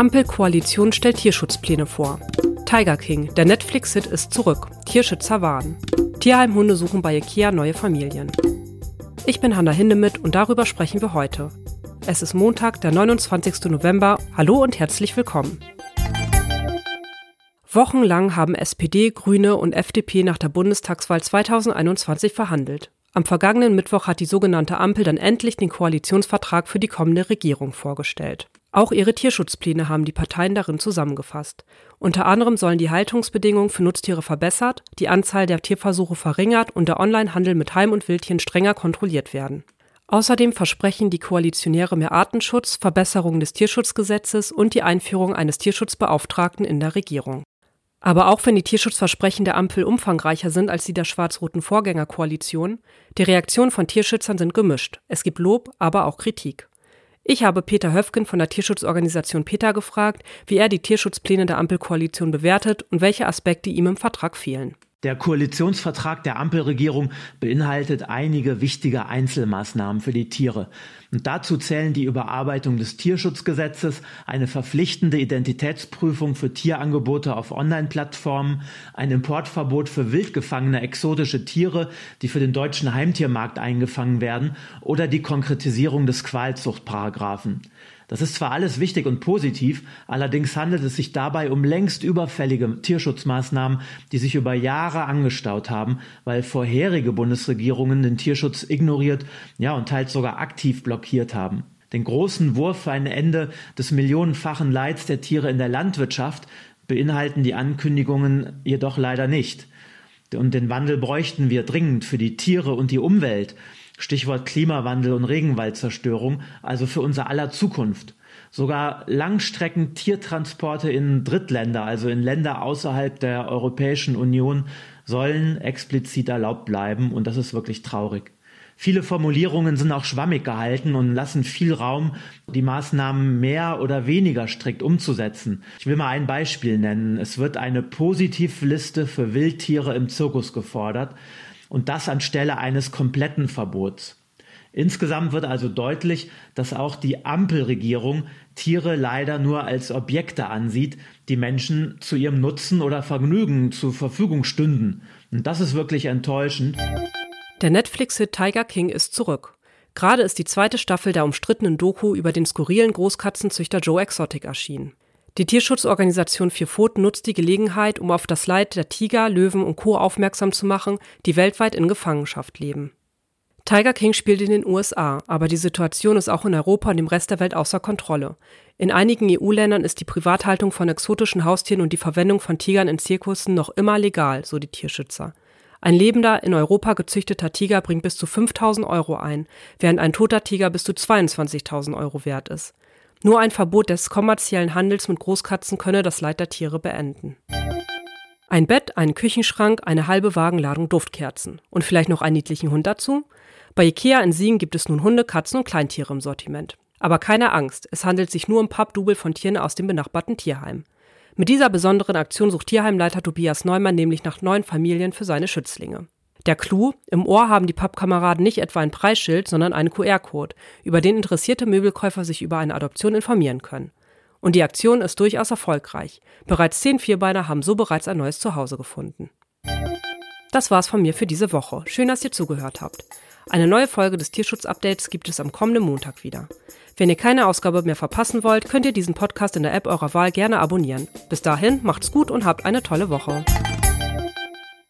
Ampelkoalition stellt Tierschutzpläne vor. Tiger King, der Netflix-Hit ist zurück. Tierschützer warnen. Tierheimhunde suchen bei IKEA neue Familien. Ich bin Hanna Hindemith und darüber sprechen wir heute. Es ist Montag, der 29. November. Hallo und herzlich willkommen. Wochenlang haben SPD, Grüne und FDP nach der Bundestagswahl 2021 verhandelt. Am vergangenen Mittwoch hat die sogenannte Ampel dann endlich den Koalitionsvertrag für die kommende Regierung vorgestellt. Auch ihre Tierschutzpläne haben die Parteien darin zusammengefasst. Unter anderem sollen die Haltungsbedingungen für Nutztiere verbessert, die Anzahl der Tierversuche verringert und der Onlinehandel mit Heim- und Wildtieren strenger kontrolliert werden. Außerdem versprechen die Koalitionäre mehr Artenschutz, Verbesserung des Tierschutzgesetzes und die Einführung eines Tierschutzbeauftragten in der Regierung. Aber auch wenn die Tierschutzversprechen der Ampel umfangreicher sind als die der schwarz-roten Vorgängerkoalition, die Reaktionen von Tierschützern sind gemischt. Es gibt Lob, aber auch Kritik. Ich habe Peter Höfgen von der Tierschutzorganisation PETA gefragt, wie er die Tierschutzpläne der Ampelkoalition bewertet und welche Aspekte ihm im Vertrag fehlen. Der Koalitionsvertrag der Ampelregierung beinhaltet einige wichtige Einzelmaßnahmen für die Tiere. Und dazu zählen die Überarbeitung des Tierschutzgesetzes, eine verpflichtende Identitätsprüfung für Tierangebote auf Online-Plattformen, ein Importverbot für wild gefangene exotische Tiere, die für den deutschen Heimtiermarkt eingefangen werden, oder die Konkretisierung des Qualzuchtparagraphen. Das ist zwar alles wichtig und positiv, allerdings handelt es sich dabei um längst überfällige Tierschutzmaßnahmen, die sich über Jahre angestaut haben, weil vorherige Bundesregierungen den Tierschutz ignoriert, ja und teils sogar aktiv blockiert haben. Den großen Wurf für ein Ende des millionenfachen Leids der Tiere in der Landwirtschaft beinhalten die Ankündigungen jedoch leider nicht. Und den Wandel bräuchten wir dringend für die Tiere und die Umwelt. Stichwort Klimawandel und Regenwaldzerstörung, also für unser aller Zukunft. Sogar Langstrecken-Tiertransporte in Drittländer, also in Länder außerhalb der Europäischen Union, sollen explizit erlaubt bleiben und das ist wirklich traurig. Viele Formulierungen sind auch schwammig gehalten und lassen viel Raum, die Maßnahmen mehr oder weniger strikt umzusetzen. Ich will mal ein Beispiel nennen. Es wird eine Positivliste für Wildtiere im Zirkus gefordert und das anstelle eines kompletten Verbots. Insgesamt wird also deutlich, dass auch die Ampelregierung Tiere leider nur als Objekte ansieht, die Menschen zu ihrem Nutzen oder Vergnügen zur Verfügung stünden. Und das ist wirklich enttäuschend. Der Netflix-Hit Tiger King ist zurück. Gerade ist die zweite Staffel der umstrittenen Doku über den skurrilen Großkatzenzüchter Joe Exotic erschienen. Die Tierschutzorganisation Vier Pfoten nutzt die Gelegenheit, um auf das Leid der Tiger, Löwen und Co. aufmerksam zu machen, die weltweit in Gefangenschaft leben. Tiger King spielt in den USA, aber die Situation ist auch in Europa und dem Rest der Welt außer Kontrolle. In einigen EU-Ländern ist die Privathaltung von exotischen Haustieren und die Verwendung von Tigern in Zirkussen noch immer legal, so die Tierschützer. Ein lebender, in Europa gezüchteter Tiger bringt bis zu 5000 Euro ein, während ein toter Tiger bis zu 22.000 Euro wert ist. Nur ein Verbot des kommerziellen Handels mit Großkatzen könne das Leid der Tiere beenden. Ein Bett, einen Küchenschrank, eine halbe Wagenladung Duftkerzen und vielleicht noch einen niedlichen Hund dazu? Bei Ikea in Siegen gibt es nun Hunde, Katzen und Kleintiere im Sortiment. Aber keine Angst, es handelt sich nur um Pappdubel von Tieren aus dem benachbarten Tierheim. Mit dieser besonderen Aktion sucht Tierheimleiter Tobias Neumann nämlich nach neuen Familien für seine Schützlinge. Der Clou, im Ohr haben die Pappkameraden nicht etwa ein Preisschild, sondern einen QR-Code, über den interessierte Möbelkäufer sich über eine Adoption informieren können. Und die Aktion ist durchaus erfolgreich. Bereits zehn Vierbeiner haben so bereits ein neues Zuhause gefunden. Das war's von mir für diese Woche. Schön, dass ihr zugehört habt. Eine neue Folge des Tierschutz-Updates gibt es am kommenden Montag wieder. Wenn ihr keine Ausgabe mehr verpassen wollt, könnt ihr diesen Podcast in der App eurer Wahl gerne abonnieren. Bis dahin, macht's gut und habt eine tolle Woche.